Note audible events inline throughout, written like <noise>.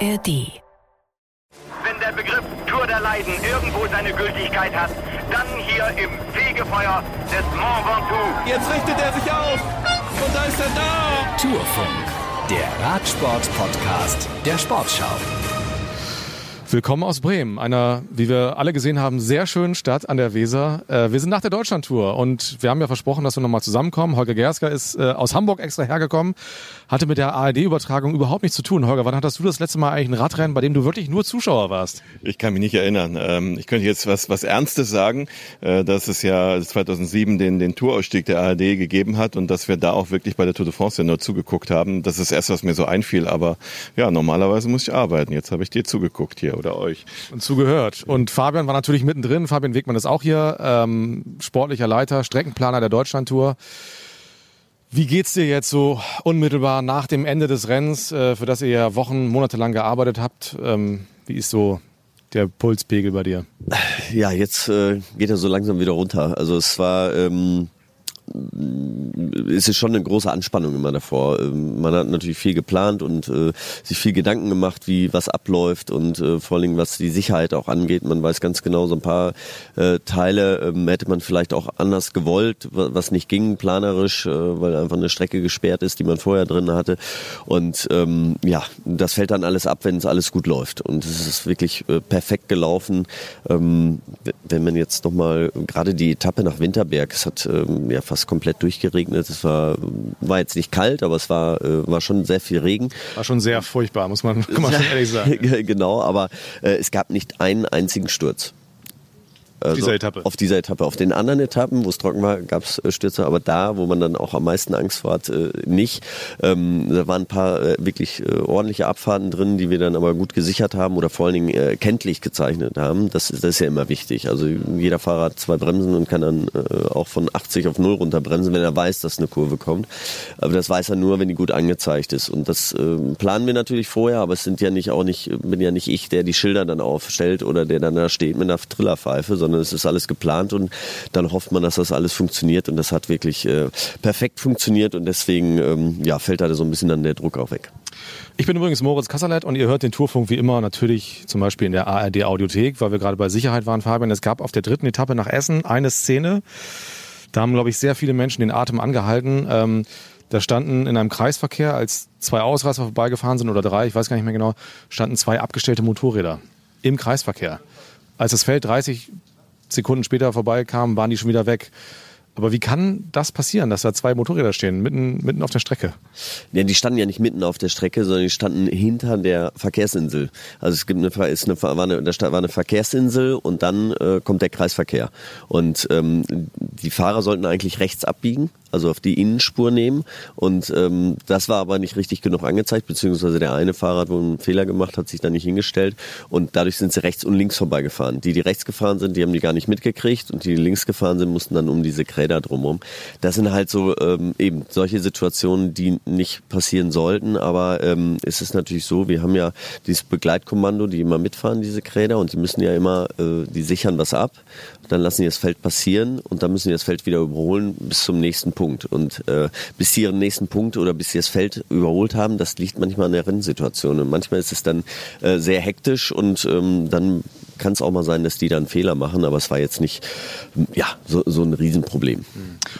ARD. Wenn der Begriff Tour der Leiden irgendwo seine Gültigkeit hat, dann hier im Fegefeuer des Mont Ventoux. Jetzt richtet er sich auf und da ist er da. Tourfunk, der Radsport-Podcast der Sportschau. Willkommen aus Bremen, einer, wie wir alle gesehen haben, sehr schönen Stadt an der Weser. Äh, wir sind nach der Deutschlandtour und wir haben ja versprochen, dass wir nochmal zusammenkommen. Holger Gersker ist äh, aus Hamburg extra hergekommen, hatte mit der ARD-Übertragung überhaupt nichts zu tun. Holger, wann hattest du das letzte Mal eigentlich ein Radrennen, bei dem du wirklich nur Zuschauer warst? Ich kann mich nicht erinnern. Ähm, ich könnte jetzt was, was Ernstes sagen, äh, dass es ja 2007 den, den Tourausstieg der ARD gegeben hat und dass wir da auch wirklich bei der Tour de France ja nur zugeguckt haben. Das ist erst, was mir so einfiel. Aber ja, normalerweise muss ich arbeiten. Jetzt habe ich dir zugeguckt hier oder euch. Und zugehört. Und Fabian war natürlich mittendrin. Fabian Wegmann ist auch hier, ähm, sportlicher Leiter, Streckenplaner der Deutschlandtour. Wie geht's dir jetzt so unmittelbar nach dem Ende des Rennens, äh, für das ihr ja Wochen, Monate lang gearbeitet habt? Ähm, wie ist so der Pulspegel bei dir? Ja, jetzt äh, geht er so langsam wieder runter. Also es war ähm, es ist schon eine große Anspannung immer davor. Ähm, man hat natürlich viel geplant und äh, sich viel Gedanken gemacht, wie was abläuft und äh, vor allem was die Sicherheit auch angeht. Man weiß ganz genau, so ein paar äh, Teile ähm, hätte man vielleicht auch anders gewollt, was nicht ging planerisch, äh, weil einfach eine Strecke gesperrt ist, die man vorher drin hatte. Und ähm, ja, das fällt dann alles ab, wenn es alles gut läuft. Und es ist wirklich äh, perfekt gelaufen. Ähm, wenn man jetzt nochmal gerade die Etappe nach Winterberg, es hat ähm, ja fast fast komplett durchgeregnet. Es war, war jetzt nicht kalt, aber es war, äh, war schon sehr viel Regen. War schon sehr furchtbar, muss man, kann man schon ehrlich sagen. <laughs> genau, aber äh, es gab nicht einen einzigen Sturz. Also auf dieser Etappe. Auf dieser Etappe. Auf den anderen Etappen, wo es trocken war, gab es äh, Stürze, aber da, wo man dann auch am meisten Angst hat, äh, nicht. Ähm, da waren ein paar äh, wirklich äh, ordentliche Abfahrten drin, die wir dann aber gut gesichert haben oder vor allen Dingen äh, kenntlich gezeichnet haben. Das, das ist ja immer wichtig. Also jeder Fahrer hat zwei Bremsen und kann dann äh, auch von 80 auf 0 runterbremsen, wenn er weiß, dass eine Kurve kommt. Aber das weiß er nur, wenn die gut angezeigt ist. Und das planen wir natürlich vorher, aber es sind ja nicht auch nicht, bin ja nicht ich, der die Schilder dann aufstellt oder der dann da steht mit einer Trillerpfeife, sondern es ist alles geplant und dann hofft man, dass das alles funktioniert und das hat wirklich äh, perfekt funktioniert und deswegen ähm, ja, fällt da so ein bisschen dann der Druck auch weg. Ich bin übrigens Moritz Kasserlet und ihr hört den Tourfunk wie immer natürlich zum Beispiel in der ARD Audiothek, weil wir gerade bei Sicherheit waren, Fabian. Es gab auf der dritten Etappe nach Essen eine Szene, da haben, glaube ich, sehr viele Menschen den Atem angehalten. Ähm, da standen in einem Kreisverkehr, als zwei Ausreißer vorbeigefahren sind oder drei, ich weiß gar nicht mehr genau, standen zwei abgestellte Motorräder im Kreisverkehr. Als das Feld 30 Sekunden später vorbeikamen, waren die schon wieder weg. Aber wie kann das passieren, dass da zwei Motorräder stehen, mitten, mitten auf der Strecke? Ja, die standen ja nicht mitten auf der Strecke, sondern die standen hinter der Verkehrsinsel. Also es gibt eine, ist eine, war eine, da war eine Verkehrsinsel und dann äh, kommt der Kreisverkehr. Und ähm, die Fahrer sollten eigentlich rechts abbiegen also auf die Innenspur nehmen. Und ähm, das war aber nicht richtig genug angezeigt, beziehungsweise der eine Fahrer hat wohl einen Fehler gemacht, hat sich da nicht hingestellt und dadurch sind sie rechts und links vorbeigefahren. Die, die rechts gefahren sind, die haben die gar nicht mitgekriegt und die, die links gefahren sind, mussten dann um diese Kräder drumherum. Das sind halt so ähm, eben solche Situationen, die nicht passieren sollten, aber ähm, es ist natürlich so, wir haben ja dieses Begleitkommando, die immer mitfahren, diese Kräder und die müssen ja immer, äh, die sichern was ab, dann lassen die das Feld passieren und dann müssen die das Feld wieder überholen bis zum nächsten Punkt. Und äh, bis sie ihren nächsten Punkt oder bis sie das Feld überholt haben, das liegt manchmal an der Rennsituation. Und manchmal ist es dann äh, sehr hektisch und ähm, dann kann es auch mal sein, dass die dann Fehler machen, aber es war jetzt nicht ja, so, so ein Riesenproblem.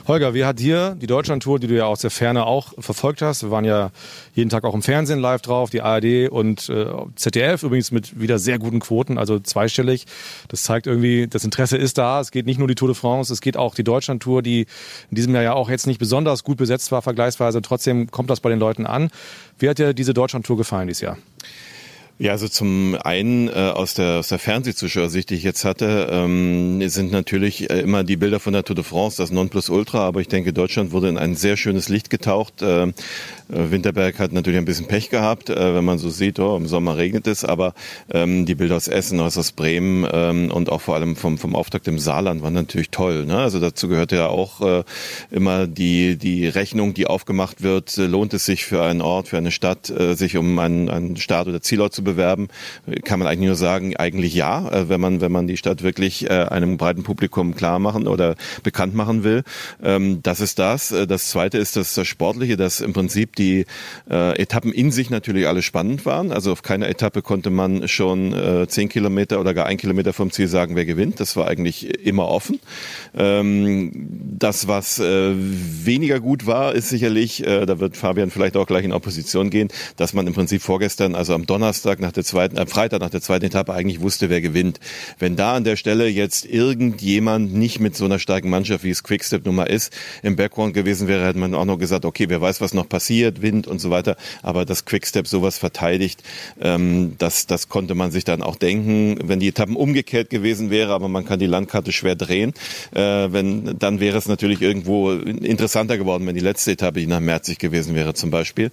Holger, wie hat dir die Deutschlandtour, die du ja aus der Ferne auch verfolgt hast, wir waren ja jeden Tag auch im Fernsehen live drauf, die ARD und äh, ZDF übrigens mit wieder sehr guten Quoten, also zweistellig. Das zeigt irgendwie, das Interesse ist da. Es geht nicht nur die Tour de France, es geht auch die Deutschlandtour, die in diesem Jahr ja auch jetzt nicht besonders gut besetzt war, vergleichsweise. Trotzdem kommt das bei den Leuten an. Wie hat dir diese Deutschlandtour gefallen dieses Jahr? Ja, also zum einen äh, aus der, aus der Fernsehzuschauersicht, die ich jetzt hatte, ähm, sind natürlich äh, immer die Bilder von der Tour de France, das Nonplusultra, aber ich denke, Deutschland wurde in ein sehr schönes Licht getaucht. Äh, äh, Winterberg hat natürlich ein bisschen Pech gehabt, äh, wenn man so sieht, oh, im Sommer regnet es, aber ähm, die Bilder aus Essen, aus, aus Bremen ähm, und auch vor allem vom, vom Auftakt im Saarland waren natürlich toll. Ne? Also dazu gehört ja auch äh, immer die, die Rechnung, die aufgemacht wird, lohnt es sich für einen Ort, für eine Stadt, äh, sich um einen, einen Start- oder Zielort zu bewerben, kann man eigentlich nur sagen, eigentlich ja, äh, wenn man, wenn man die Stadt wirklich äh, einem breiten Publikum klar machen oder bekannt machen will. Ähm, das ist das. Äh, das zweite ist das, Sportliche, das im Prinzip die Etappen in sich natürlich alle spannend waren. Also auf keiner Etappe konnte man schon zehn Kilometer oder gar ein Kilometer vom Ziel sagen, wer gewinnt. Das war eigentlich immer offen. Ähm, das, was weniger gut war, ist sicherlich, da wird Fabian vielleicht auch gleich in Opposition gehen, dass man im Prinzip vorgestern, also am Donnerstag nach der zweiten, am Freitag nach der zweiten Etappe eigentlich wusste, wer gewinnt. Wenn da an der Stelle jetzt irgendjemand nicht mit so einer starken Mannschaft, wie es Quickstep nun mal ist, im Background gewesen wäre, hätte man auch noch gesagt, okay, wer weiß, was noch passiert, Wind und so weiter. Aber dass Quickstep sowas verteidigt, ähm, das, das konnte man sich dann auch denken. Wenn die Etappen umgekehrt gewesen wäre, aber man kann die Landkarte schwer drehen, äh, wenn, dann wäre es natürlich irgendwo interessanter geworden, wenn die letzte Etappe nach Merzig gewesen wäre zum Beispiel.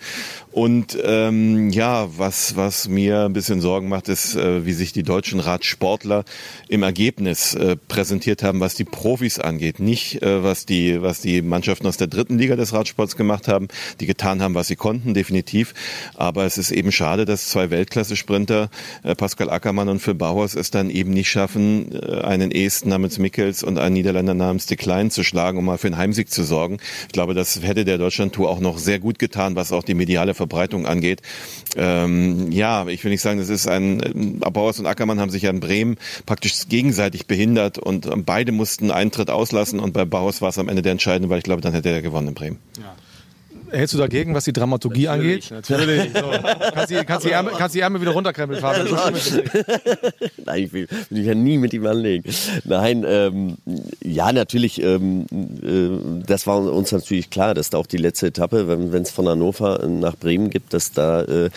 Und ähm, ja, was, was mir ein bisschen Sorgen macht, ist, äh, wie sich die deutschen Radsportler im Ergebnis äh, präsentiert haben, was die Profis angeht. Nicht, äh, was, die, was die Mannschaften aus der dritten Liga des Radsports gemacht haben, die getan haben, was sie konnten, definitiv. Aber es ist eben schade, dass zwei Weltklasse-Sprinter, Pascal Ackermann und Phil Bauers, es dann eben nicht schaffen, einen Esten namens Mikkels und einen Niederländer namens De Klein zu schlagen, um mal für einen Heimsieg zu sorgen. Ich glaube, das hätte der Deutschland-Tour auch noch sehr gut getan, was auch die mediale Verbreitung angeht. Ähm, ja, ich will nicht sagen, das ist ein, Bauers und Ackermann haben sich ja in Bremen praktisch gegenseitig behindert und beide mussten Eintritt auslassen und bei Bauers war es am Ende der entscheidende, weil ich glaube, dann hätte er gewonnen in Bremen. Ja. Hältst du dagegen, was die Dramaturgie natürlich, angeht? Natürlich. So. <laughs> Kannst die Ärmel, kannst die Ärmel wieder runterkrempeln, Fabian. <laughs> Nein, ich will, will ich ja nie mit ihm anlegen. Nein, ähm, ja, natürlich, ähm, äh, das war uns natürlich klar, dass da auch die letzte Etappe, wenn es von Hannover nach Bremen gibt, dass da, äh,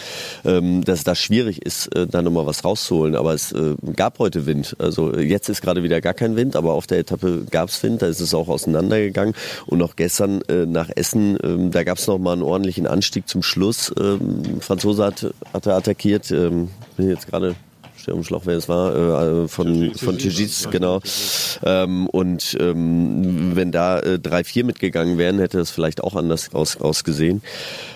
ähm, dass da schwierig ist, äh, da nochmal was rauszuholen. Aber es äh, gab heute Wind. Also äh, jetzt ist gerade wieder gar kein Wind, aber auf der Etappe gab es Wind, da ist es auch auseinandergegangen. Und auch gestern nach Essen, äh, da gab es noch mal einen ordentlichen Anstieg zum Schluss. Ähm, Franzose hat, hat er attackiert. Ähm, bin jetzt gerade am Schlauch, wer es war, äh, von, von Tijic, genau. Ähm, und ähm, wenn da äh, 3-4 mitgegangen wären, hätte es vielleicht auch anders aus, ausgesehen.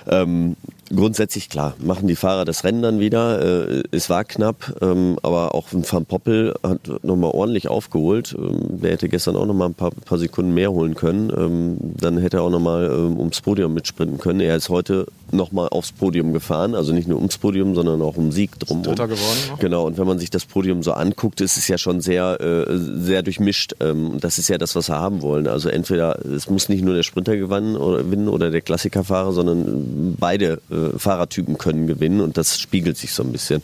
Ähm, grundsätzlich klar, machen die Fahrer das Rennen dann wieder. Äh, es war knapp, ähm, aber auch ein Van Poppel hat nochmal ordentlich aufgeholt. Ähm, der hätte gestern auch nochmal ein paar, paar Sekunden mehr holen können. Ähm, dann hätte er auch nochmal ums Podium mitsprinten können. Er ist heute nochmal aufs Podium gefahren, also nicht nur ums Podium, sondern auch um Sieg drumherum. Dritter geworden noch. Genau, und wenn man sich das Podium so anguckt, ist es ja schon sehr, äh, sehr durchmischt. Ähm, das ist ja das, was wir haben wollen. Also entweder, es muss nicht nur der Sprinter gewinnen oder, gewinnen oder der Klassikerfahrer, sondern beide äh, Fahrertypen können gewinnen und das spiegelt sich so ein bisschen.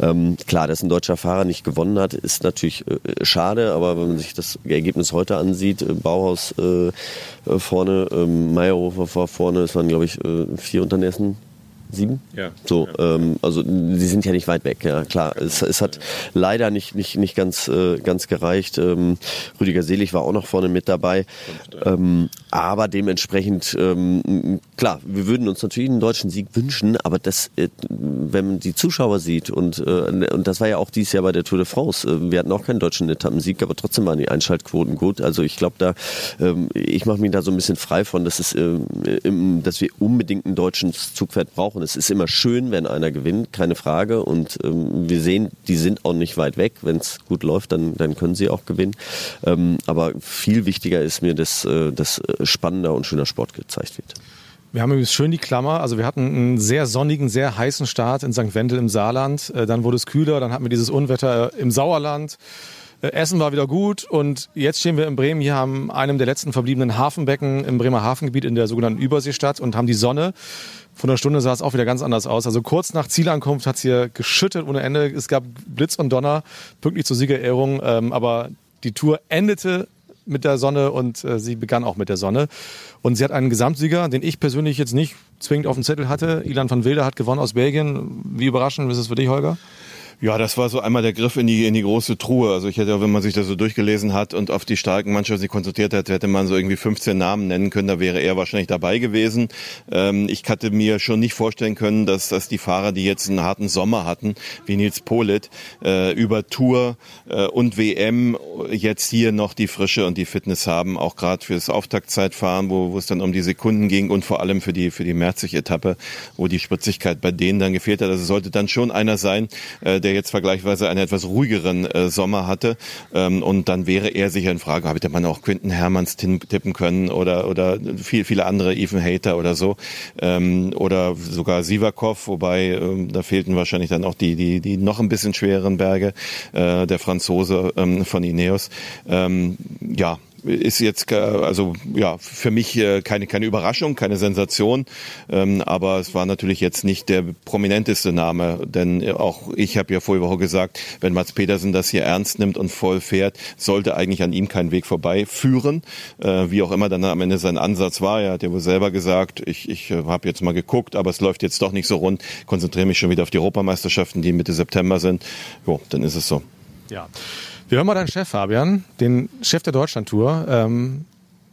Ähm, klar, dass ein deutscher Fahrer nicht gewonnen hat, ist natürlich äh, schade, aber wenn man sich das Ergebnis heute ansieht, äh, Bauhaus äh, äh, vorne, ähm, Meyerhofer war vorne, es waren glaube ich vier unter den ersten sieben? Ja. So, ähm, also sie sind ja nicht weit weg, ja klar. Es, es hat leider nicht, nicht, nicht ganz, äh, ganz gereicht. Ähm, Rüdiger Selig war auch noch vorne mit dabei. Ähm, aber dementsprechend, ähm, klar, wir würden uns natürlich einen deutschen Sieg wünschen, aber das, äh, wenn man die Zuschauer sieht und, äh, und das war ja auch dieses Jahr bei der Tour de France, äh, wir hatten auch keinen deutschen Etappensieg, aber trotzdem waren die Einschaltquoten gut. Also ich glaube da, ähm, ich mache mich da so ein bisschen frei von, dass es, äh, im, dass wir unbedingt einen deutschen Zugpferd brauchen. Es ist immer schön, wenn einer gewinnt, keine Frage. Und ähm, wir sehen, die sind auch nicht weit weg. Wenn es gut läuft, dann, dann können sie auch gewinnen. Ähm, aber viel wichtiger ist mir, dass, äh, äh, spannender und schöner Sport gezeigt wird. Wir haben übrigens schön die Klammer. Also wir hatten einen sehr sonnigen, sehr heißen Start in St. Wendel im Saarland. Äh, Dann wurde es kühler, dann hatten wir dieses Unwetter äh, im Sauerland. Äh, Essen war wieder gut und jetzt stehen wir in Bremen hier am einem der letzten verbliebenen Hafenbecken im Bremer Hafengebiet in der sogenannten Überseestadt und haben die Sonne. Von der Stunde sah es auch wieder ganz anders aus. Also kurz nach Zielankunft hat es hier geschüttet ohne Ende. Es gab Blitz und Donner, pünktlich zur Siegerehrung. Ähm, aber die Tour endete mit der Sonne und äh, sie begann auch mit der Sonne. Und sie hat einen Gesamtsieger, den ich persönlich jetzt nicht zwingend auf dem Zettel hatte. Ilan van Wilder hat gewonnen aus Belgien. Wie überraschend ist es für dich, Holger? Ja, das war so einmal der Griff in die, in die große Truhe. Also ich hätte auch, wenn man sich das so durchgelesen hat und auf die starken Mannschaften sich konzentriert hat, hätte man so irgendwie 15 Namen nennen können, da wäre er wahrscheinlich dabei gewesen. Ähm, ich hatte mir schon nicht vorstellen können, dass, dass die Fahrer, die jetzt einen harten Sommer hatten, wie Nils Polit, äh, über Tour äh, und WM jetzt hier noch die Frische und die Fitness haben, auch gerade fürs Auftaktzeitfahren, wo, wo es dann um die Sekunden ging und vor allem für die, für die Merzig-Etappe, wo die Spritzigkeit bei denen dann gefehlt hat. Also sollte dann schon einer sein, äh, der jetzt vergleichsweise einen etwas ruhigeren äh, Sommer hatte. Ähm, und dann wäre er sicher in Frage. Hätte man auch Quinton Hermanns tippen können oder, oder viel, viele andere, Ethan Hater oder so. Ähm, oder sogar Sivakov, wobei ähm, da fehlten wahrscheinlich dann auch die, die, die noch ein bisschen schwereren Berge, äh, der Franzose ähm, von Ineos. Ähm, ja, ist jetzt also ja für mich äh, keine keine Überraschung, keine Sensation, ähm, aber es war natürlich jetzt nicht der prominenteste Name, denn auch ich habe ja Woche gesagt, wenn Mats Petersen das hier ernst nimmt und voll fährt, sollte eigentlich an ihm kein Weg vorbei führen, äh, wie auch immer dann am Ende sein Ansatz war. Er hat ja wohl selber gesagt, ich ich äh, habe jetzt mal geguckt, aber es läuft jetzt doch nicht so rund, konzentriere mich schon wieder auf die Europameisterschaften, die Mitte September sind. Jo, dann ist es so. Ja. Wir hören mal deinen Chef, Fabian, den Chef der Deutschlandtour. Ähm,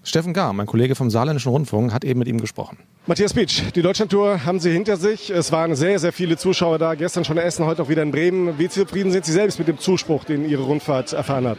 Steffen Gar, mein Kollege vom Saarländischen Rundfunk, hat eben mit ihm gesprochen. Matthias Pitsch, die Deutschlandtour haben Sie hinter sich. Es waren sehr, sehr viele Zuschauer da. Gestern schon in Essen, heute auch wieder in Bremen. Wie zufrieden sind Sie selbst mit dem Zuspruch, den Ihre Rundfahrt erfahren hat?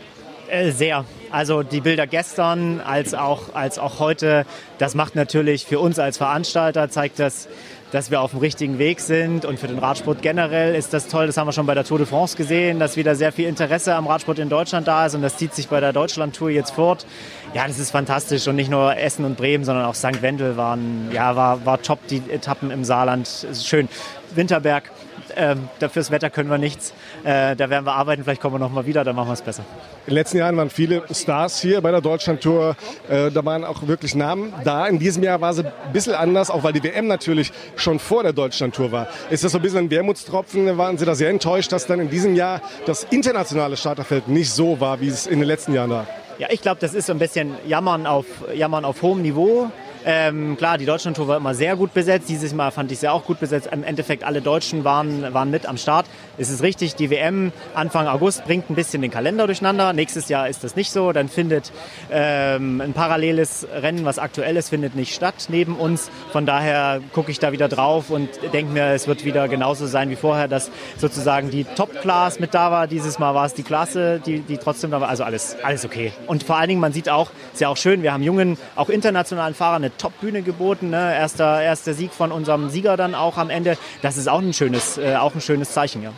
Äh, sehr. Also die Bilder gestern als auch, als auch heute, das macht natürlich für uns als Veranstalter, zeigt das dass wir auf dem richtigen Weg sind. Und für den Radsport generell ist das toll. Das haben wir schon bei der Tour de France gesehen, dass wieder sehr viel Interesse am Radsport in Deutschland da ist. Und das zieht sich bei der Deutschland-Tour jetzt fort. Ja, das ist fantastisch. Und nicht nur Essen und Bremen, sondern auch St. Wendel waren, ja, war, war top, die Etappen im Saarland. Schön. Winterberg ähm, dafür Wetter können wir nichts. Äh, da werden wir arbeiten, vielleicht kommen wir noch mal wieder, dann machen wir es besser. In den letzten Jahren waren viele Stars hier bei der Deutschlandtour. Äh, da waren auch wirklich Namen da. In diesem Jahr war sie ein bisschen anders, auch weil die WM natürlich schon vor der Deutschlandtour war. Ist das so ein bisschen ein Wermutstropfen? Waren Sie da sehr enttäuscht, dass dann in diesem Jahr das internationale Starterfeld nicht so war, wie es in den letzten Jahren war? Ja, ich glaube, das ist so ein bisschen Jammern auf, Jammern auf hohem Niveau. Ähm, klar, die Deutschlandtour war immer sehr gut besetzt. Dieses Mal fand ich sie auch gut besetzt. Im Endeffekt alle Deutschen waren, waren mit am Start. Es ist richtig, die WM Anfang August bringt ein bisschen den Kalender durcheinander. Nächstes Jahr ist das nicht so. Dann findet ähm, ein paralleles Rennen, was aktuell ist, findet nicht statt neben uns. Von daher gucke ich da wieder drauf und denke mir, es wird wieder genauso sein wie vorher, dass sozusagen die Top-Class mit da war. Dieses Mal war es die Klasse, die, die trotzdem da war. Also alles, alles okay. Und vor allen Dingen, man sieht auch, ist ja auch schön, wir haben jungen, auch internationalen Fahrern Top-Bühne geboten. Ne? Erster, erster Sieg von unserem Sieger dann auch am Ende. Das ist auch ein schönes, äh, auch ein schönes Zeichen. Ja.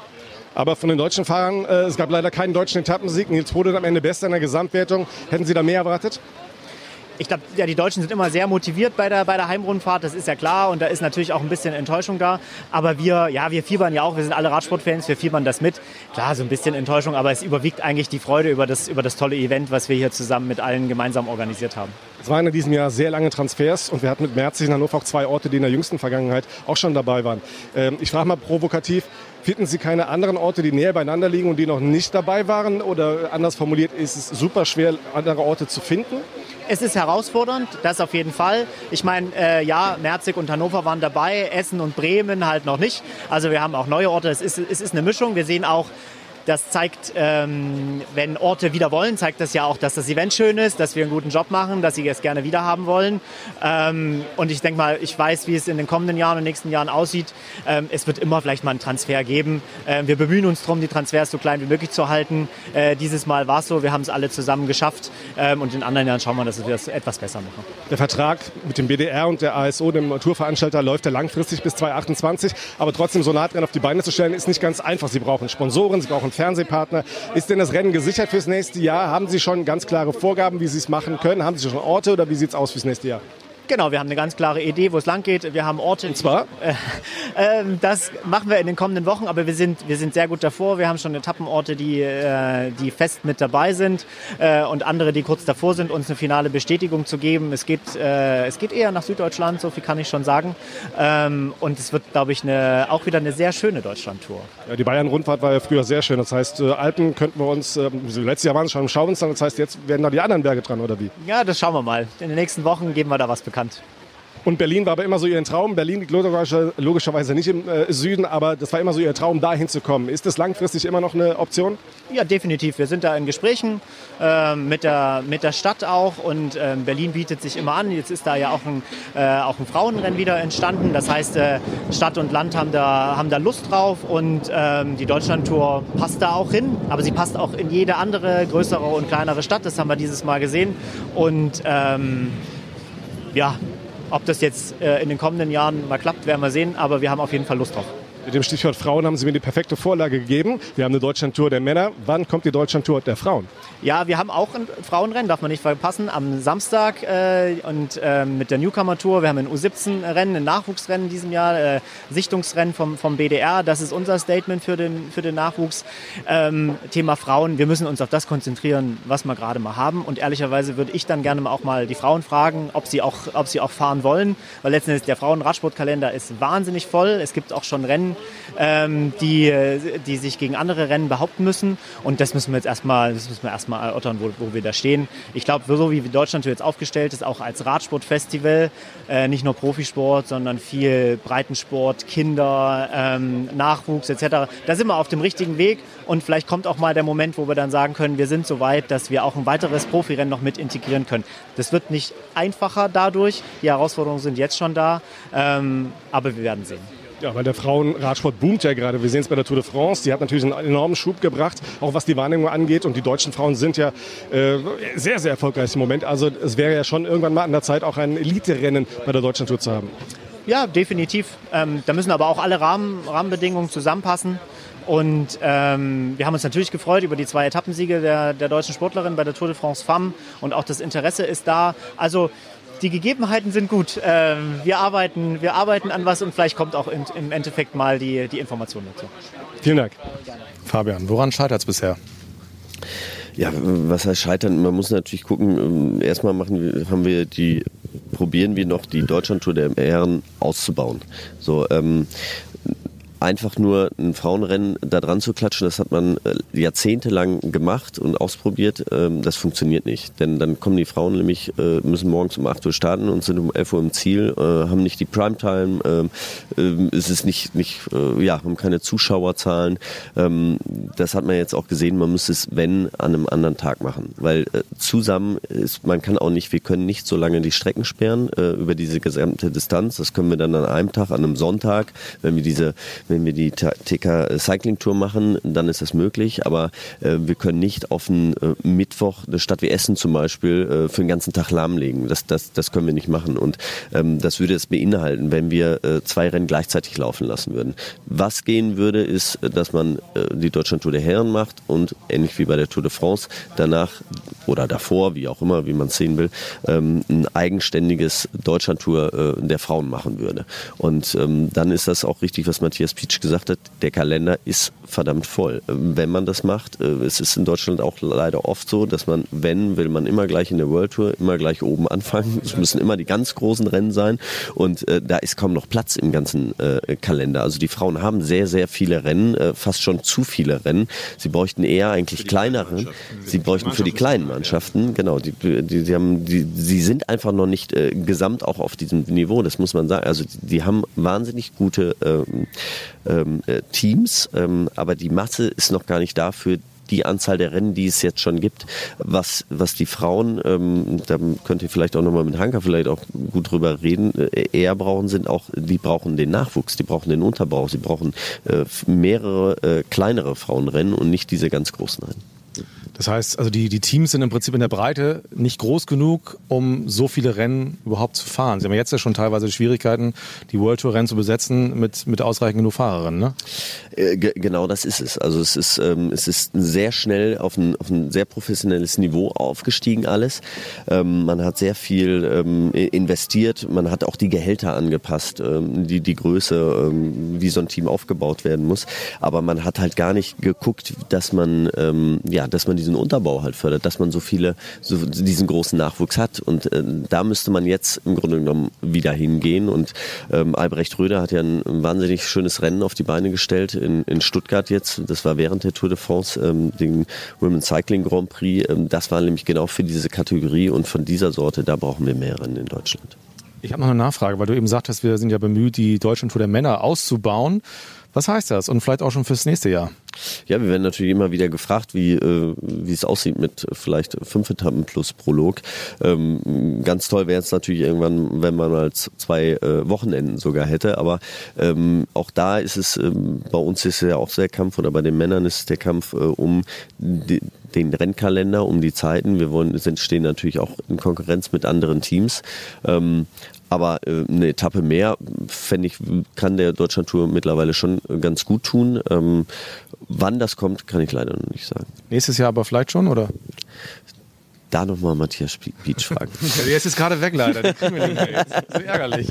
Aber von den deutschen Fahrern, äh, es gab leider keinen deutschen Etappensieg. Nils Bode am Ende Bester in der Gesamtwertung. Hätten Sie da mehr erwartet? Ich glaube, ja, die Deutschen sind immer sehr motiviert bei der, bei der Heimrundfahrt, das ist ja klar und da ist natürlich auch ein bisschen Enttäuschung da. Aber wir, ja, wir fiebern ja auch, wir sind alle Radsportfans, wir fiebern das mit. Klar, so ein bisschen Enttäuschung, aber es überwiegt eigentlich die Freude über das, über das tolle Event, was wir hier zusammen mit allen gemeinsam organisiert haben. Es waren in diesem Jahr sehr lange Transfers und wir hatten mit Merzig in Hannover auch zwei Orte, die in der jüngsten Vergangenheit auch schon dabei waren. Ähm, ich frage mal provokativ, Finden Sie keine anderen Orte, die näher beieinander liegen und die noch nicht dabei waren? Oder anders formuliert, ist es super schwer, andere Orte zu finden? es ist herausfordernd, das auf jeden Fall. Ich meine, äh, ja, Merzig und Hannover waren dabei, Essen und Bremen halt noch nicht. Also wir haben auch neue Orte. Es ist, es ist eine Mischung. Wir sehen auch das zeigt, ähm, wenn Orte wieder wollen, zeigt das ja auch, dass das Event schön ist, dass wir einen guten Job machen, dass sie es gerne wieder haben wollen. Ähm, und ich denke mal, ich weiß, wie es in den kommenden Jahren und nächsten Jahren aussieht. Ähm, es wird immer vielleicht mal einen Transfer geben. Ähm, wir bemühen uns darum, die Transfers so klein wie möglich zu halten. Äh, dieses Mal war es so, wir haben es alle zusammen geschafft. Ähm, und in anderen Jahren schauen wir, dass wir das etwas besser machen. Der Vertrag mit dem BDR und der ASO, dem Tourveranstalter, läuft ja langfristig bis 2028. Aber trotzdem so nah dran auf die Beine zu stellen, ist nicht ganz einfach. Sie brauchen Sponsoren, sie brauchen Fernsehpartner. Ist denn das Rennen gesichert fürs nächste Jahr? Haben Sie schon ganz klare Vorgaben, wie Sie es machen können? Haben Sie schon Orte oder wie sieht es aus fürs nächste Jahr? Genau, wir haben eine ganz klare Idee, wo es lang geht. Wir haben Orte. Und zwar? Äh, <laughs> äh, das machen wir in den kommenden Wochen, aber wir sind, wir sind sehr gut davor. Wir haben schon Etappenorte, die, äh, die fest mit dabei sind äh, und andere, die kurz davor sind, uns eine finale Bestätigung zu geben. Es geht, äh, es geht eher nach Süddeutschland, so viel kann ich schon sagen. Ähm, und es wird, glaube ich, eine, auch wieder eine sehr schöne Deutschlandtour. Ja, die Bayern-Rundfahrt war ja früher sehr schön. Das heißt, äh, Alpen könnten wir uns, letztes Jahr waren es schon im Schauinsland, das heißt, jetzt werden da die anderen Berge dran, oder wie? Ja, das schauen wir mal. In den nächsten Wochen geben wir da was bekannt bekannt. Und Berlin war aber immer so ihr Traum. Berlin liegt logischerweise nicht im äh, Süden, aber das war immer so ihr Traum, da hinzukommen. Ist das langfristig immer noch eine Option? Ja, definitiv. Wir sind da in Gesprächen äh, mit, der, mit der Stadt auch und äh, Berlin bietet sich immer an. Jetzt ist da ja auch ein, äh, auch ein Frauenrennen wieder entstanden. Das heißt, äh, Stadt und Land haben da, haben da Lust drauf und ähm, die Deutschlandtour passt da auch hin. Aber sie passt auch in jede andere größere und kleinere Stadt. Das haben wir dieses Mal gesehen. Und ähm, ja, ob das jetzt äh, in den kommenden Jahren mal klappt, werden wir sehen, aber wir haben auf jeden Fall Lust drauf. Mit dem Stichwort Frauen haben Sie mir die perfekte Vorlage gegeben. Wir haben eine Deutschlandtour der Männer. Wann kommt die Deutschlandtour der Frauen? Ja, wir haben auch ein Frauenrennen, darf man nicht verpassen, am Samstag äh, und äh, mit der Newcomer Tour. Wir haben ein U17-Rennen, ein Nachwuchsrennen in diesem Jahr, äh, Sichtungsrennen vom, vom BDR. Das ist unser Statement für den, für den Nachwuchs. Ähm, Thema Frauen, wir müssen uns auf das konzentrieren, was wir gerade mal haben. Und ehrlicherweise würde ich dann gerne auch mal die Frauen fragen, ob sie auch, ob sie auch fahren wollen. Weil letztendlich der Frauenradsportkalender ist wahnsinnig voll. Es gibt auch schon Rennen, ähm, die, die sich gegen andere Rennen behaupten müssen. Und das müssen wir jetzt erstmal, das müssen wir erstmal erörtern, wo, wo wir da stehen. Ich glaube, so wie Deutschland jetzt aufgestellt ist, auch als Radsportfestival, äh, nicht nur Profisport, sondern viel Breitensport, Kinder, ähm, Nachwuchs etc. Da sind wir auf dem richtigen Weg und vielleicht kommt auch mal der Moment, wo wir dann sagen können, wir sind so weit, dass wir auch ein weiteres Profirennen noch mit integrieren können. Das wird nicht einfacher dadurch. Die Herausforderungen sind jetzt schon da, ähm, aber wir werden sehen. Ja, weil der Frauenradsport boomt ja gerade. Wir sehen es bei der Tour de France. Die hat natürlich einen enormen Schub gebracht, auch was die Wahrnehmung angeht. Und die deutschen Frauen sind ja äh, sehr, sehr erfolgreich im Moment. Also es wäre ja schon irgendwann mal an der Zeit, auch ein Elite-Rennen bei der Deutschen Tour zu haben. Ja, definitiv. Ähm, da müssen aber auch alle Rahmen, Rahmenbedingungen zusammenpassen. Und ähm, wir haben uns natürlich gefreut über die zwei Etappensiege der, der deutschen Sportlerin bei der Tour de France Femme und auch das Interesse ist da. Also die Gegebenheiten sind gut. Ähm, wir, arbeiten, wir arbeiten an was und vielleicht kommt auch im, im Endeffekt mal die, die Information dazu. Vielen Dank. Fabian, woran scheitert es bisher? Ja, was heißt scheitern? Man muss natürlich gucken, ähm, erstmal machen haben wir die, probieren wir noch die Deutschlandtour der Herren auszubauen. So, ähm, einfach nur ein Frauenrennen da dran zu klatschen, das hat man äh, jahrzehntelang gemacht und ausprobiert. Ähm, das funktioniert nicht. Denn dann kommen die Frauen nämlich, äh, müssen morgens um 8 Uhr starten und sind um 11 Uhr im Ziel, äh, haben nicht die Primetime, ähm, es ist nicht, nicht ja, haben keine Zuschauerzahlen. Ähm, das hat man jetzt auch gesehen, man müsste es, wenn, an einem anderen Tag machen. Weil zusammen ist, man kann auch nicht, wir können nicht so lange die Strecken sperren über diese gesamte Distanz. Das können wir dann an einem Tag, an einem Sonntag, wenn wir diese wenn wir die TK Cycling Tour machen, dann ist das möglich. Aber äh, wir können nicht auf einen äh, Mittwoch eine Stadt wie Essen zum Beispiel äh, für den ganzen Tag lahmlegen. Das, das, das können wir nicht machen. Und ähm, das würde es beinhalten, wenn wir äh, zwei Rennen gleichzeitig laufen lassen würden. Was gehen würde, ist, dass man äh, die Deutschland Tour der Herren macht und ähnlich wie bei der Tour de France danach oder davor, wie auch immer, wie man es sehen will, ähm, ein eigenständiges Deutschland Tour äh, der Frauen machen würde. Und ähm, dann ist das auch richtig, was Matthias Peach gesagt hat, der Kalender ist verdammt voll. Wenn man das macht, äh, es ist in Deutschland auch leider oft so, dass man, wenn, will man immer gleich in der World Tour, immer gleich oben anfangen. <laughs> Es müssen immer die ganz großen Rennen sein und äh, da ist kaum noch Platz im ganzen äh, Kalender. Also die Frauen haben sehr, sehr viele Rennen, äh, fast schon zu viele Rennen. Sie bräuchten eher eigentlich kleinere. Sie bräuchten für die kleinen Mannschaften, genau, die, die, die, haben, die, sie sind einfach noch nicht äh, gesamt auch auf diesem Niveau, das muss man sagen. Also die haben wahnsinnig gute ähm, äh, Teams, ähm, aber die Masse ist noch gar nicht da für die Anzahl der Rennen, die es jetzt schon gibt. Was, was die Frauen, ähm, da könnt ihr vielleicht auch nochmal mit Hanka vielleicht auch gut drüber reden, äh, eher brauchen, sind auch, die brauchen den Nachwuchs, die brauchen den Unterbau, sie brauchen äh, mehrere äh, kleinere Frauenrennen und nicht diese ganz großen Rennen. Das heißt, also die, die Teams sind im Prinzip in der Breite nicht groß genug, um so viele Rennen überhaupt zu fahren. Sie haben jetzt ja schon teilweise Schwierigkeiten, die World Tour Rennen zu besetzen mit, mit ausreichend genug Fahrerinnen. Ne? Äh, genau das ist es. Also es ist, ähm, es ist sehr schnell auf ein, auf ein sehr professionelles Niveau aufgestiegen alles. Ähm, man hat sehr viel ähm, investiert, man hat auch die Gehälter angepasst, ähm, die, die Größe, ähm, wie so ein Team aufgebaut werden muss. Aber man hat halt gar nicht geguckt, dass man, ähm, ja, dass man die diesen Unterbau halt fördert, dass man so viele, so diesen großen Nachwuchs hat. Und äh, da müsste man jetzt im Grunde genommen wieder hingehen. Und ähm, Albrecht Röder hat ja ein, wahnsinnig schönes Rennen auf die Beine gestellt in, in Stuttgart jetzt. Das war während der Tour de France, ähm, den Women's Cycling Grand Prix. Ähm, das war nämlich genau für diese Kategorie und von dieser Sorte, da brauchen wir mehr Rennen in Deutschland. Ich habe noch eine Nachfrage, weil du eben sagtest, wir sind ja bemüht, die Deutschen Tour der Männer auszubauen. Was heißt das? Und vielleicht auch schon fürs nächste Jahr? Ja, wir werden natürlich immer wieder gefragt, wie, äh, wie es aussieht mit vielleicht fünf Etappen plus Prolog. Ähm, ganz toll wäre es natürlich irgendwann, wenn man mal zwei äh, Wochenenden sogar hätte. Aber ähm, auch da ist es, ähm, bei uns ist ja auch der Kampf oder bei den Männern ist der Kampf äh, um die, den Rennkalender, um die Zeiten. Wir wollen, sind, stehen natürlich auch in Konkurrenz mit anderen Teams. Aber äh, eine Etappe mehr, fände ich, kann der Deutschlandtour mittlerweile schon ganz gut tun. Ähm, wann das kommt, kann ich leider noch nicht sagen. Nächstes Jahr aber vielleicht schon, oder? Da nochmal Matthias Beach fragen. <laughs> Der ist jetzt gerade weg leider. Den kriegen wir nicht mehr jetzt. So ärgerlich.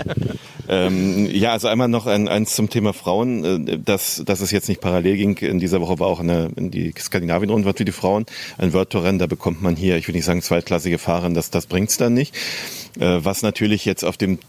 Ähm, ja, also einmal noch ein, eins zum Thema Frauen, äh, dass, dass es jetzt nicht parallel ging. In dieser Woche war auch eine, in die Skandinavien-Rundfahrt für die Frauen ein World Tour Rennen. Da bekommt man hier, ich will nicht sagen zweitklassige Fahrer, das, das bringt's dann nicht. Äh, was natürlich jetzt auf dem,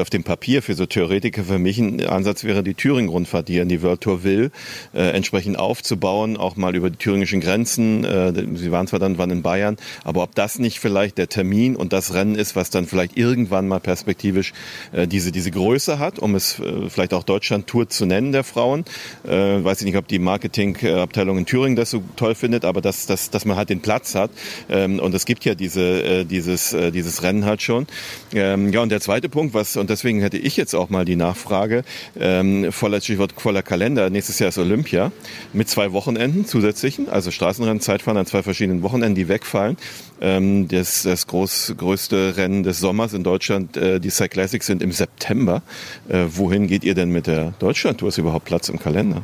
auf dem Papier für so Theoretiker für mich ein Ansatz wäre, die Thüringen-Rundfahrt, die in die World Tour will, äh, entsprechend aufzubauen, auch mal über die thüringischen Grenzen. Äh, sie waren zwar dann wann in Bayern, aber ob das nicht vielleicht der Termin und das Rennen ist, was dann vielleicht irgendwann mal perspektivisch äh, diese, diese Größe hat, um es äh, vielleicht auch Deutschland-Tour zu nennen der Frauen. Äh, weiß ich nicht, ob die Marketingabteilung in Thüringen das so toll findet, aber dass, dass, dass man halt den Platz hat. Ähm, und es gibt ja diese, äh, dieses, äh, dieses Rennen halt schon. Ähm, ja, und der zweite Punkt, was, und deswegen hätte ich jetzt auch mal die Nachfrage, ähm, voller Stichwort voller Kalender, nächstes Jahr ist Olympia, mit zwei Wochenenden zusätzlichen, also Straßenrennen, Zeitfahren an zwei verschiedenen Wochenenden, die wegfallen. Ähm, das das groß, größte Rennen des Sommers in Deutschland, äh, die Cyclassics sind im September. Äh, wohin geht ihr denn mit der Deutschlandtour? Ist überhaupt Platz im Kalender?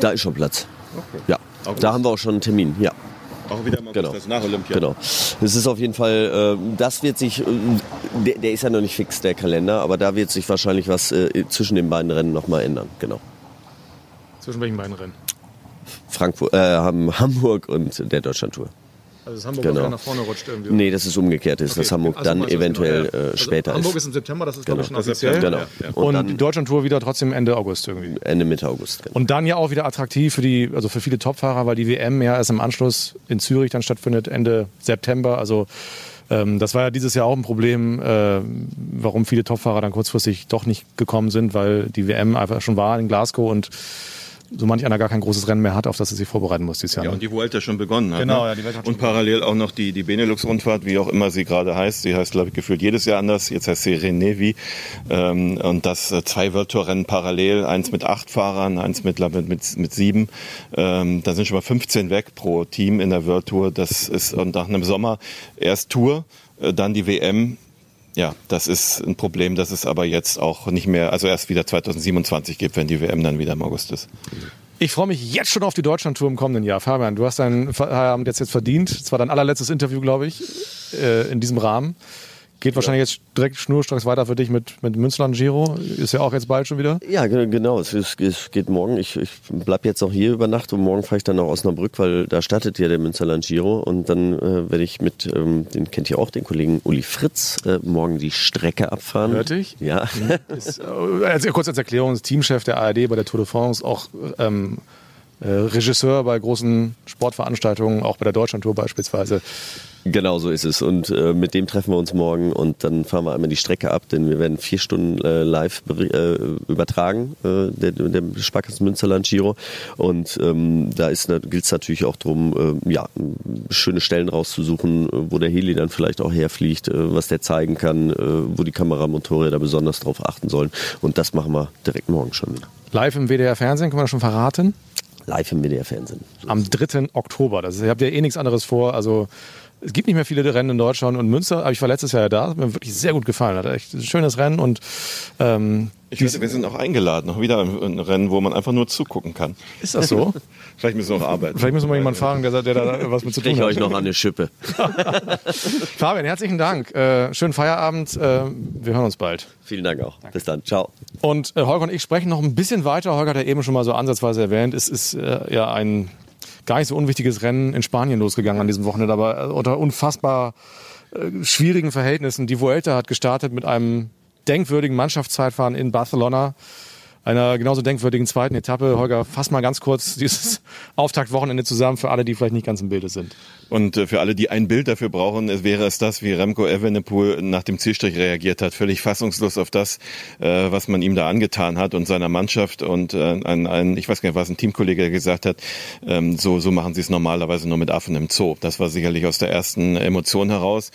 Da ist schon Platz. Ja, da haben wir auch schon einen Termin, ja. Auch wieder mal Genau. das nach Olympia. Genau. Es ist auf jeden Fall, äh, das wird sich, äh, der, der ist ja noch nicht fix, der Kalender, aber da wird sich wahrscheinlich was äh, zwischen den beiden Rennen nochmal ändern. Genau. Zwischen welchen beiden Rennen? Frankfurt, äh, Ham- Hamburg und der Deutschlandtour. Also das Hamburg Genau. nach vorne rutscht irgendwie. Nee, das ist umgekehrt, ist das Hamburg Also dann eventuell genau, ja. äh, Also später Hamburg ist. ist im September, das ist Genau. glaube ich schon offiziell. Genau. ja. Und, dann- die Deutschlandtour wieder trotzdem Ende August irgendwie. Ende Mitte August. Genau. Und dann ja auch wieder attraktiv für die, also für viele Topfahrer, weil die WM ja erst im Anschluss in Zürich dann stattfindet, Ende September. Also ähm, das war ja dieses Jahr auch ein Problem, äh, warum viele Topfahrer dann kurzfristig doch nicht gekommen sind, weil die WM einfach schon war in Glasgow und so manch einer gar kein großes Rennen mehr hat, auf das er sich vorbereiten muss dieses Jahr. Ja, ne? und die Vuelta schon begonnen hat. Genau, ne? ja, die Welt hat schon Und parallel auch noch die, die Benelux-Rundfahrt, wie auch immer sie gerade heißt. Sie heißt, glaube ich, gefühlt jedes Jahr anders. Jetzt heißt sie Renevi. Ähm, und das äh, zwei World Tour Rennen parallel. Eins mit acht Fahrern, eins mit, ich, mit, mit sieben. Ähm, da sind schon mal 15 weg pro Team in der World Tour. Das ist, und nach einem Sommer erst Tour, äh, dann die WM. Ja, das ist ein Problem, das es aber jetzt auch nicht mehr, also erst wieder 2027 gibt, wenn die WM dann wieder im August ist. Ich freue mich jetzt schon auf die Deutschlandtour im kommenden Jahr. Fabian, du hast deinen Feierabend jetzt, jetzt verdient. Es war dein allerletztes Interview, glaube ich, äh, in diesem Rahmen. Geht wahrscheinlich jetzt direkt schnurstracks weiter für dich mit, mit Münsterland Giro. Ist ja auch jetzt bald schon wieder. Ja, ge- genau. Es, ist, es geht morgen. Ich, ich bleib jetzt auch hier über Nacht und morgen fahre ich dann nach Osnabrück, weil da startet ja der Münsterland Giro. Und dann äh, werde ich mit, ähm, den kennt ihr auch, den Kollegen Uli Fritz, äh, morgen die Strecke abfahren. Hört ich? Ja. Ist, äh, also kurz als Erklärung, ist Teamchef der ARD bei der Tour de France, auch ähm, äh, Regisseur bei großen Sportveranstaltungen, auch bei der Deutschlandtour beispielsweise. Genau so ist es. Und äh, mit dem treffen wir uns morgen und dann fahren wir einmal die Strecke ab, denn wir werden vier Stunden äh, live äh, übertragen, äh, der, der Sparkassen Münsterland Giro. Und ähm, da gilt es natürlich auch darum, äh, ja, schöne Stellen rauszusuchen, wo der Heli dann vielleicht auch herfliegt, äh, was der zeigen kann, äh, wo die Kameramotorräder besonders drauf achten sollen. Und das machen wir direkt morgen schon wieder. Live im WDR Fernsehen, kann man das schon verraten. Live im WDR-Fernsehen. Am 3. Oktober. Das ist, ihr habt ja eh nichts anderes vor. Also es gibt nicht mehr viele Rennen in Deutschland und Münster, aber ich war letztes Jahr ja da, hat mir wirklich sehr gut gefallen. Hat echt ein schönes Rennen und ähm, Ich weiß, wir sind auch eingeladen, noch wieder ein Rennen, wo man einfach nur zugucken kann. ist das so? <laughs> Vielleicht müssen wir noch arbeiten. Vielleicht müssen wir mal jemanden fragen, der, der da was mit zu tun Ich hat. euch noch an eine Schippe. <laughs> Fabian, herzlichen Dank. Äh, schönen Feierabend. Äh, wir hören uns bald. Vielen Dank auch. Bis dann. Ciao. Und äh, Holger und ich sprechen noch ein bisschen weiter. Holger hat ja eben schon mal so ansatzweise erwähnt, es ist äh, ja ein gar nicht so unwichtiges Rennen in Spanien losgegangen an diesem Wochenende, aber äh, unter unfassbar äh, schwierigen Verhältnissen. Die Vuelta hat gestartet mit einem denkwürdigen Mannschaftszeitfahren in Barcelona. Einer genauso denkwürdigen zweiten Etappe. Holger, fass mal ganz kurz dieses <laughs> Auftaktwochenende zusammen für alle, die vielleicht nicht ganz im Bilde sind. Und äh, für alle, die ein Bild dafür brauchen, wäre es das, wie Remco Evenepoel nach dem Zielstrich reagiert hat. Völlig fassungslos auf das, äh, was man ihm da angetan hat und seiner Mannschaft. Und äh, ein, ein, ich weiß gar nicht, was ein Teamkollege gesagt hat, ähm, so, so machen sie es normalerweise nur mit Affen im Zoo. Das war sicherlich aus der ersten Emotion heraus.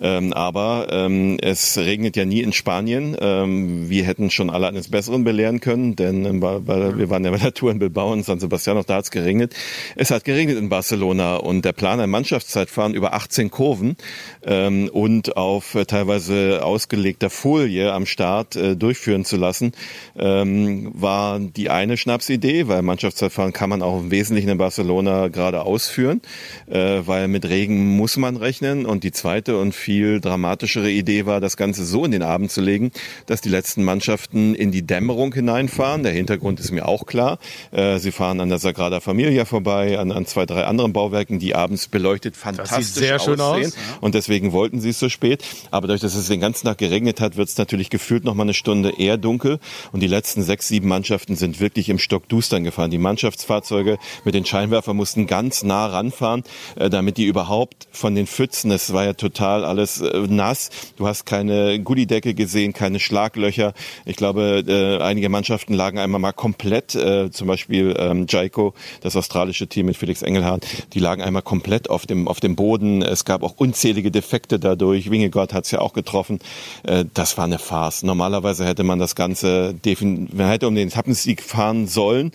Ähm, aber ähm, es regnet ja nie in Spanien. Wir hätten schon alle eines Besseren belehren können. Können, denn ähm, weil wir waren ja bei der Tour in Bilbao und San Sebastian, da hat es geregnet. Es hat geregnet in Barcelona und der Plan, ein Mannschaftszeitfahren über 18 Kurven ähm, und auf äh, teilweise ausgelegter Folie am Start äh, durchführen zu lassen, ähm, war die eine Schnapsidee, weil Mannschaftszeitfahren kann man auch im Wesentlichen in Barcelona gerade ausführen, äh, weil mit Regen muss man rechnen und die zweite und viel dramatischere Idee war, das Ganze so in den Abend zu legen, dass die letzten Mannschaften in die Dämmerung hineinfahren. Der Hintergrund ist mir auch klar. Äh, sie fahren an der Sagrada Familia vorbei, an, an zwei, drei anderen Bauwerken, die abends beleuchtet fantastisch sehr schön aussehen. aus. Und deswegen wollten sie es so spät. Aber dadurch, dass es den ganzen Tag geregnet hat, wird es natürlich gefühlt noch mal eine Stunde eher dunkel. Und die letzten sechs, sieben Mannschaften sind wirklich im Stockdustern gefahren. Die Mannschaftsfahrzeuge mit den Scheinwerfern mussten ganz nah ranfahren, äh, damit die überhaupt von den Pfützen, es war ja total alles äh, nass. Du hast keine Gullidecke gesehen, keine Schlaglöcher. Ich glaube, äh, einige Mannschaften lagen einmal mal komplett, äh, zum Beispiel ähm, Jaiko, das australische Team mit Felix Engelhardt, die lagen einmal komplett auf dem, auf dem Boden. Es gab auch unzählige Defekte dadurch. Wingegott hat es ja auch getroffen. Äh, das war eine Farce. Normalerweise hätte man das Ganze, man hätte um den Etappensieg fahren sollen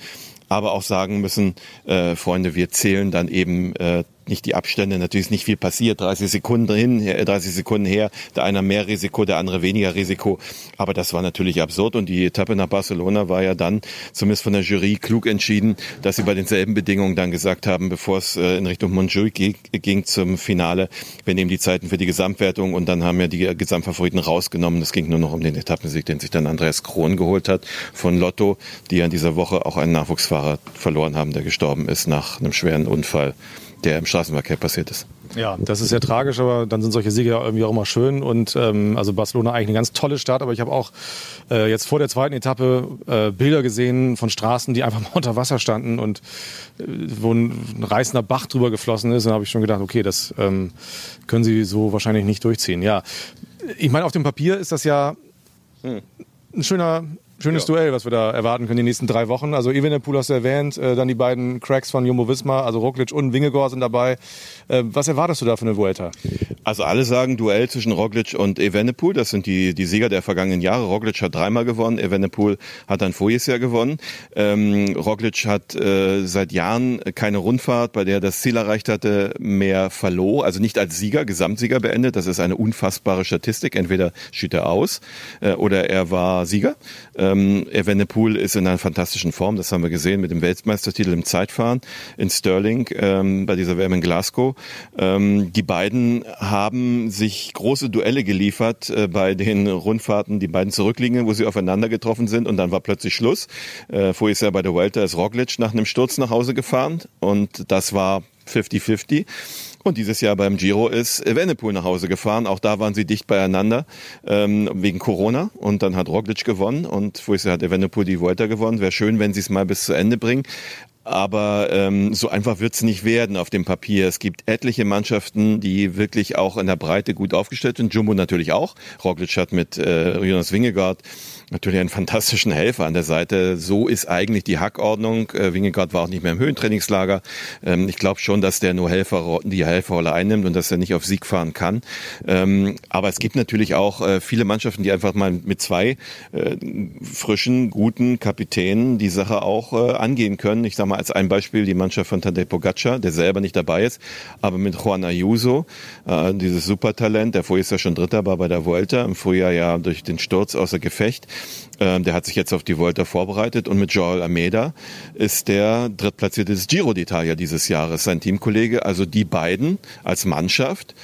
aber auch sagen müssen, äh, Freunde, wir zählen dann eben äh, nicht die Abstände, natürlich ist nicht viel passiert, 30 Sekunden hin, 30 Sekunden her, der eine mehr Risiko, der andere weniger Risiko, aber das war natürlich absurd und die Etappe nach Barcelona war ja dann zumindest von der Jury klug entschieden, dass sie bei denselben Bedingungen dann gesagt haben, bevor es äh, in Richtung Montjuic ging zum Finale, wir nehmen die Zeiten für die Gesamtwertung und dann haben ja die Gesamtfavoriten rausgenommen, es ging nur noch um den Etappensieg, den sich dann Andreas Krohn geholt hat von Lotto, die ja in dieser Woche auch einen Nachwuchsfahrer verloren haben, der gestorben ist nach einem schweren Unfall der im Straßenverkehr passiert ist. Ja, das ist sehr tragisch, aber dann sind solche Siege ja irgendwie auch immer schön. Und ähm, also Barcelona eigentlich eine ganz tolle Stadt, aber ich habe auch äh, jetzt vor der zweiten Etappe äh, Bilder gesehen von Straßen, die einfach mal <laughs> unter Wasser standen und äh, wo ein, ein reißender Bach drüber geflossen ist. Und da habe ich schon gedacht, okay, das ähm, können sie so wahrscheinlich nicht durchziehen. Ja, ich meine, auf dem Papier ist das ja hm. ein schöner Schönes ja. Duell, was wir da erwarten können die nächsten drei Wochen. Also Evenepoel hast du erwähnt, äh, dann die beiden Cracks von Jumbo Visma, also Roglic und Wingegor sind dabei. Äh, was erwartest du da für eine Vuelta? Also alle sagen Duell zwischen Roglic und Evenepoel. Das sind die, die Sieger der vergangenen Jahre. Roglic hat dreimal gewonnen, Evenepoel hat dann voriges Jahr gewonnen. Ähm, Roglic hat äh, seit Jahren keine Rundfahrt, bei der er das Ziel erreicht hatte, mehr verloren. Also nicht als Sieger, Gesamtsieger beendet. Das ist eine unfassbare Statistik. Entweder schied er aus äh, oder er war Sieger. Ähm, Evenepoel ist in einer fantastischen Form, das haben wir gesehen mit dem Weltmeistertitel im Zeitfahren in Stirling ähm, bei dieser WM in Glasgow. Ähm, die beiden haben sich große Duelle geliefert äh, bei den Rundfahrten, die beiden zurückliegen, wo sie aufeinander getroffen sind und dann war plötzlich Schluss. Äh, vorher Jahr bei der Welter ist Roglic nach einem Sturz nach Hause gefahren und das war 50-50. Und dieses Jahr beim Giro ist Evenepoel nach Hause gefahren. Auch da waren sie dicht beieinander ähm, wegen Corona. Und dann hat Roglic gewonnen und vorher hat Evenepoel die Vuelta gewonnen. Wäre schön, wenn sie es mal bis zu Ende bringen. Aber ähm, so einfach wird's nicht werden auf dem Papier. Es gibt etliche Mannschaften, die wirklich auch in der Breite gut aufgestellt sind. Jumbo natürlich auch. Roglic hat mit äh, Jonas Wingegaard natürlich einen fantastischen Helfer an der Seite. So ist eigentlich die Hackordnung. Äh, Wingegaard war auch nicht mehr im Höhentrainingslager. Ähm, ich glaube schon, dass der nur Helfer, die Helferrolle einnimmt und dass er nicht auf Sieg fahren kann. Ähm, aber es gibt natürlich auch äh, viele Mannschaften, die einfach mal mit zwei äh, frischen, guten Kapitänen die Sache auch äh, angehen können. Ich sage mal als ein Beispiel die Mannschaft von Tadej Pogacar, der selber nicht dabei ist, aber mit Juan Ayuso, äh, dieses Supertalent, der vorher ist ja schon Dritter war bei der Vuelta, im Frühjahr ja durch den Sturz außer Gefecht. Ähm, der hat sich jetzt auf die Vuelta vorbereitet und mit Joel Almeida ist der drittplatzierte des Giro d'Italia dieses Jahres, sein Teamkollege. Also die beiden als Mannschaft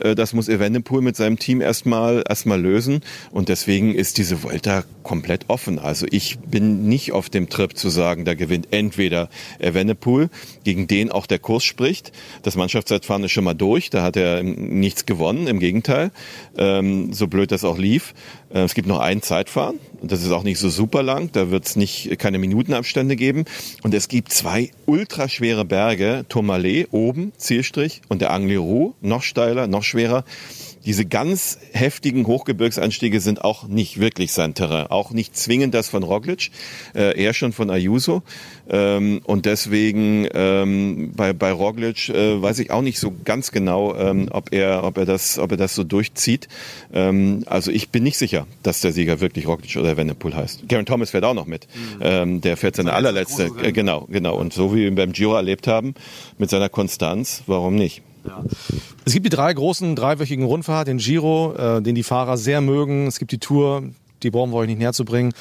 äh, das muss Evenepoel mit seinem Team erstmal erstmal lösen und deswegen ist diese Volta komplett offen. Also ich bin nicht auf dem Trip zu sagen, da gewinnt entweder Evenepoel, gegen den auch der Kurs spricht. Das Mannschaftszeitfahren ist schon mal durch, da hat er nichts gewonnen, im Gegenteil, ähm, so blöd das auch lief. Äh, es gibt noch ein Zeitfahren. Und das ist auch nicht so super lang, da wird es nicht keine Minutenabstände geben. Und es gibt zwei ultraschwere Berge, Tourmalet oben Zielstrich und der Angliru noch steiler, noch schwerer. Diese ganz heftigen Hochgebirgsanstiege sind auch nicht wirklich sein Terrain. Auch nicht zwingend das von Roglic, äh, eher schon von Ayuso. Ähm, und deswegen ähm, bei, bei Roglic äh, weiß ich auch nicht so ganz genau, ähm, ob er, ob er das, ob er das so durchzieht. Ähm, also ich bin nicht sicher, dass der Sieger wirklich Roglic oder Venepool heißt. Garen Thomas fährt auch noch mit. Mhm. Ähm, der fährt seine allerletzte, äh, genau, genau. Und so wie wir ihn beim Giro erlebt haben, mit seiner Konstanz, warum nicht? Ja. Es gibt die drei großen dreiwöchigen Rundfahrt, den Giro, äh, den die Fahrer sehr mögen. Es gibt die Tour, die brauchen wir euch nicht näher zu bringen.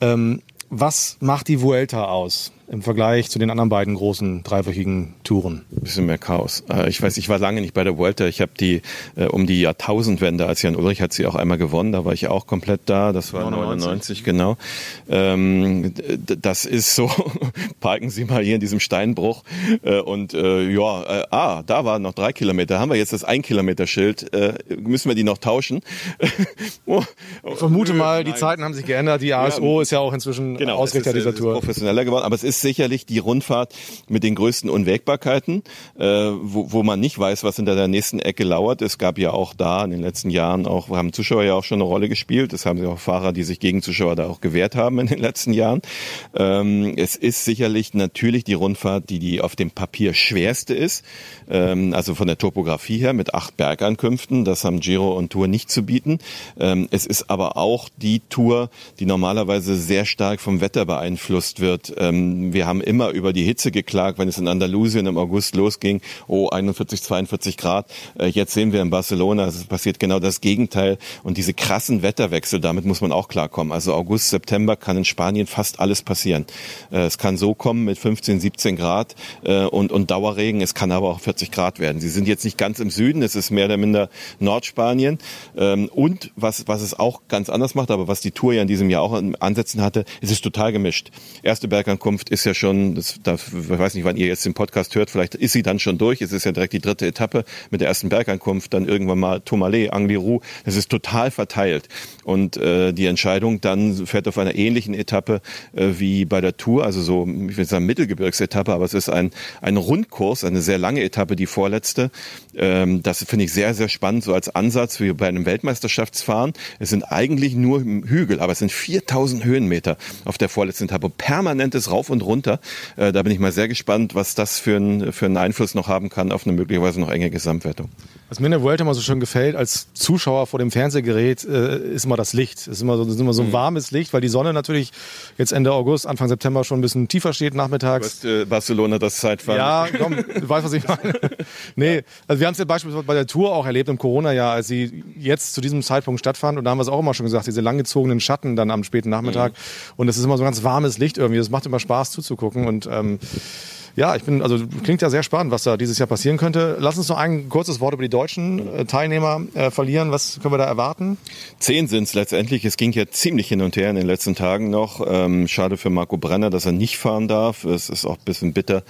Ähm, was macht die Vuelta aus? Im Vergleich zu den anderen beiden großen dreiwöchigen Touren? Ein bisschen mehr Chaos. Äh, ich weiß, ich war lange nicht bei der Vuelta. Ich habe die äh, um die Jahrtausendwende, als Jan Ulrich hat sie auch einmal gewonnen, da war ich auch komplett da. Das war 99, 99 genau. Ähm, das ist so, <laughs> parken Sie mal hier in diesem Steinbruch äh, und äh, ja, äh, ah, da waren noch drei Kilometer. Haben wir jetzt das ein Kilometer Schild? Müssen wir die noch tauschen? <laughs> oh, ich vermute mal, die Zeiten haben sich geändert. Die ASO ja, ist ja auch inzwischen genau, Ausrichter dieser Tour. Professioneller geworden, aber es ist sicherlich die Rundfahrt mit den größten Unwägbarkeiten, äh, wo, wo man nicht weiß, was hinter der nächsten Ecke lauert. Es gab ja auch da in den letzten Jahren auch, haben Zuschauer ja auch schon eine Rolle gespielt. Es haben ja auch Fahrer, die sich gegen Zuschauer da auch gewehrt haben in den letzten Jahren. Ähm, es ist sicherlich natürlich die Rundfahrt, die die auf dem Papier schwerste ist. Ähm, also von der Topografie her mit acht Bergankünften. Das haben Giro und Tour nicht zu bieten. Ähm, es ist aber auch die Tour, die normalerweise sehr stark vom Wetter beeinflusst wird. Ähm, wir haben immer über die Hitze geklagt, wenn es in Andalusien im August losging. Oh, 41, 42 Grad. Äh, jetzt sehen wir in Barcelona, es passiert genau das Gegenteil. Und diese krassen Wetterwechsel, damit muss man auch klarkommen. Also August, September kann in Spanien fast alles passieren. Äh, es kann so kommen mit 15, 17 Grad äh, und, und Dauerregen. Es kann aber auch 40 Grad werden. Sie sind jetzt nicht ganz im Süden, es ist mehr oder minder Nordspanien. Ähm, und was, was es auch ganz anders macht, aber was die Tour ja in diesem Jahr auch Ansätzen hatte, es ist total gemischt. Erste Bergankunft ist ja schon, das, da, ich weiß nicht, wann ihr jetzt den Podcast hört, vielleicht ist sie dann schon durch. Es ist ja direkt die dritte Etappe mit der ersten Bergankunft, dann irgendwann mal Tourmalet, Angliru. Es ist total verteilt. Und äh, die Entscheidung dann fährt auf einer ähnlichen Etappe äh, wie bei der Tour, also so, ich will sagen Mittelgebirgsetappe, aber es ist ein, ein Rundkurs, eine sehr lange Etappe, die vorletzte. Ähm, das finde ich sehr, sehr spannend, so als Ansatz wie bei einem Weltmeisterschaftsfahren. Es sind eigentlich nur Hügel, aber es sind 4000 Höhenmeter auf der vorletzten Etappe. Permanentes Rauf und Runter. Äh, da bin ich mal sehr gespannt, was das für, ein, für einen Einfluss noch haben kann auf eine möglicherweise noch enge Gesamtwertung. Was mir in der Vuelta immer so schön gefällt, als Zuschauer vor dem Fernsehgerät, äh, ist immer das Licht. Es ist immer so, ist immer so ein mhm. warmes Licht, weil die Sonne natürlich jetzt Ende August, Anfang September schon ein bisschen tiefer steht nachmittags. Du hast, äh, Barcelona das Zeitfahren. Ja, komm, du weißt, was ich meine. <laughs> nee, also wir haben es ja beispielsweise bei der Tour auch erlebt im Corona-Jahr, als sie jetzt zu diesem Zeitpunkt stattfand. Und da haben wir es auch immer schon gesagt, diese langgezogenen Schatten dann am späten Nachmittag. Mhm. Und es ist immer so ein ganz warmes Licht irgendwie. Das macht immer Spaß zuzugucken. Und ähm, ja, ich bin, also klingt ja sehr spannend, was da dieses Jahr passieren könnte. Lass uns noch ein kurzes Wort über die deutschen äh, Teilnehmer äh, verlieren. Was können wir da erwarten? Zehn sind es letztendlich. Es ging ja ziemlich hin und her in den letzten Tagen noch. Ähm, schade für Marco Brenner, dass er nicht fahren darf. Es ist auch ein bisschen bitter.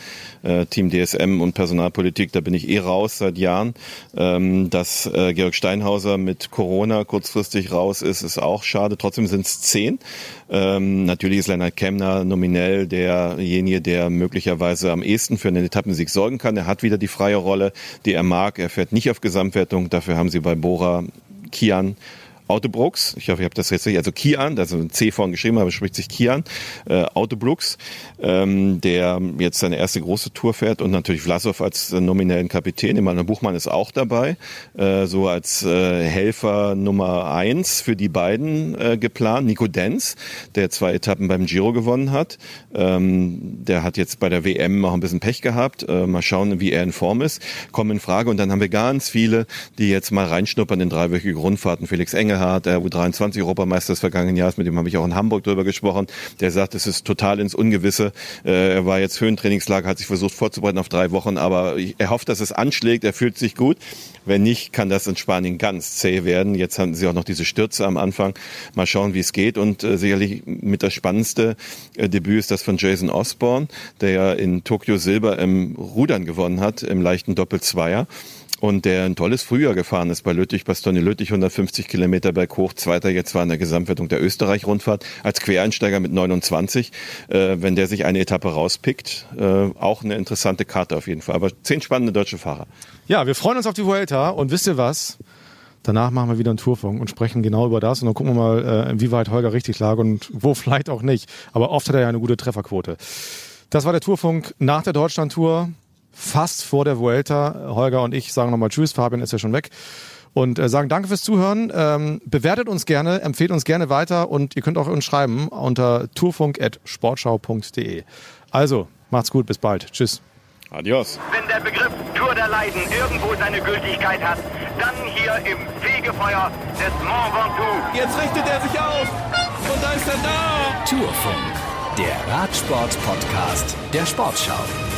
Äh, Team DSM und Personalpolitik, da bin ich eh raus seit Jahren. Ähm, dass äh, Georg Steinhauser mit Corona kurzfristig raus ist, ist auch schade. Trotzdem sind es zehn. Ähm, natürlich ist Leonard Kemner nominell derjenige, der möglicherweise am ehesten für einen Etappensieg sorgen kann. Er hat wieder die freie Rolle, die er mag. Er fährt nicht auf Gesamtwertung. Dafür haben sie bei Bora Kian Autobrooks, ich hoffe, ich habe das jetzt richtig, also Kian, also ein C vorhin geschrieben, aber spricht sich Kian, äh, Autobrooks, ähm, der jetzt seine erste große Tour fährt und natürlich Vlasov als äh, nominellen Kapitän. Emanuel Buchmann ist auch dabei, äh, so als äh, Helfer Nummer eins für die beiden äh, geplant. Nico Denz, der zwei Etappen beim Giro gewonnen hat, ähm, der hat jetzt bei der WM auch ein bisschen Pech gehabt. Äh, mal schauen, wie er in Form ist. Kommen in Frage und dann haben wir ganz viele, die jetzt mal reinschnuppern in dreiwöchige Rundfahrten. Felix Engel Engelhardt, der U23-Europameister des vergangenen Jahres, mit dem habe ich auch in Hamburg drüber gesprochen, der sagt, es ist total ins Ungewisse. Äh, er war jetzt Höhentrainingslager, hat sich versucht vorzubereiten auf drei Wochen, aber er hofft, dass es anschlägt, er fühlt sich gut. Wenn nicht, kann das in Spanien ganz zäh werden. Jetzt haben sie auch noch diese Stürze am Anfang. Mal schauen, wie es geht. Und äh, sicherlich mit das spannendste äh, Debüt ist das von Jason Osborne, der ja in Tokio Silber im Rudern gewonnen hat, im leichten Doppelzweier und der ein tolles Frühjahr gefahren ist bei Lüttich, Bastogne Lüttich, 150 Kilometer berghoch, zweiter jetzt war in der Gesamtwertung der Österreich-Rundfahrt als Quereinsteiger mit 29. Äh, wenn der sich eine Etappe rauspickt, äh, auch eine interessante Karte auf jeden Fall. Aber zehn spannende deutsche Fahrer. Ja, wir freuen uns auf die Vuelta und wisst ihr was? Danach machen wir wieder einen Tourfunk und sprechen genau über das und dann gucken wir mal, äh, inwieweit Holger richtig lag und <laughs> wo vielleicht auch nicht. Aber oft hat er ja eine gute Trefferquote. Das war der Tourfunk nach der Deutschlandtour, fast vor der Vuelta. Holger und ich sagen nochmal Tschüss, Fabian ist ja schon weg. Und äh, sagen danke fürs Zuhören. Ähm, bewertet uns gerne, empfehlt uns gerne weiter und ihr könnt auch uns schreiben unter tourfunk.sportschau.de. Also, macht's gut, bis bald. Tschüss. Adios. Wenn der Begriff Tour der Leiden irgendwo seine Gültigkeit hat, dann hier im Fegefeuer des Mont Ventoux. Jetzt richtet er sich auf. Und da ist er da. Tourfunk, der Radsport-Podcast der Sportschau.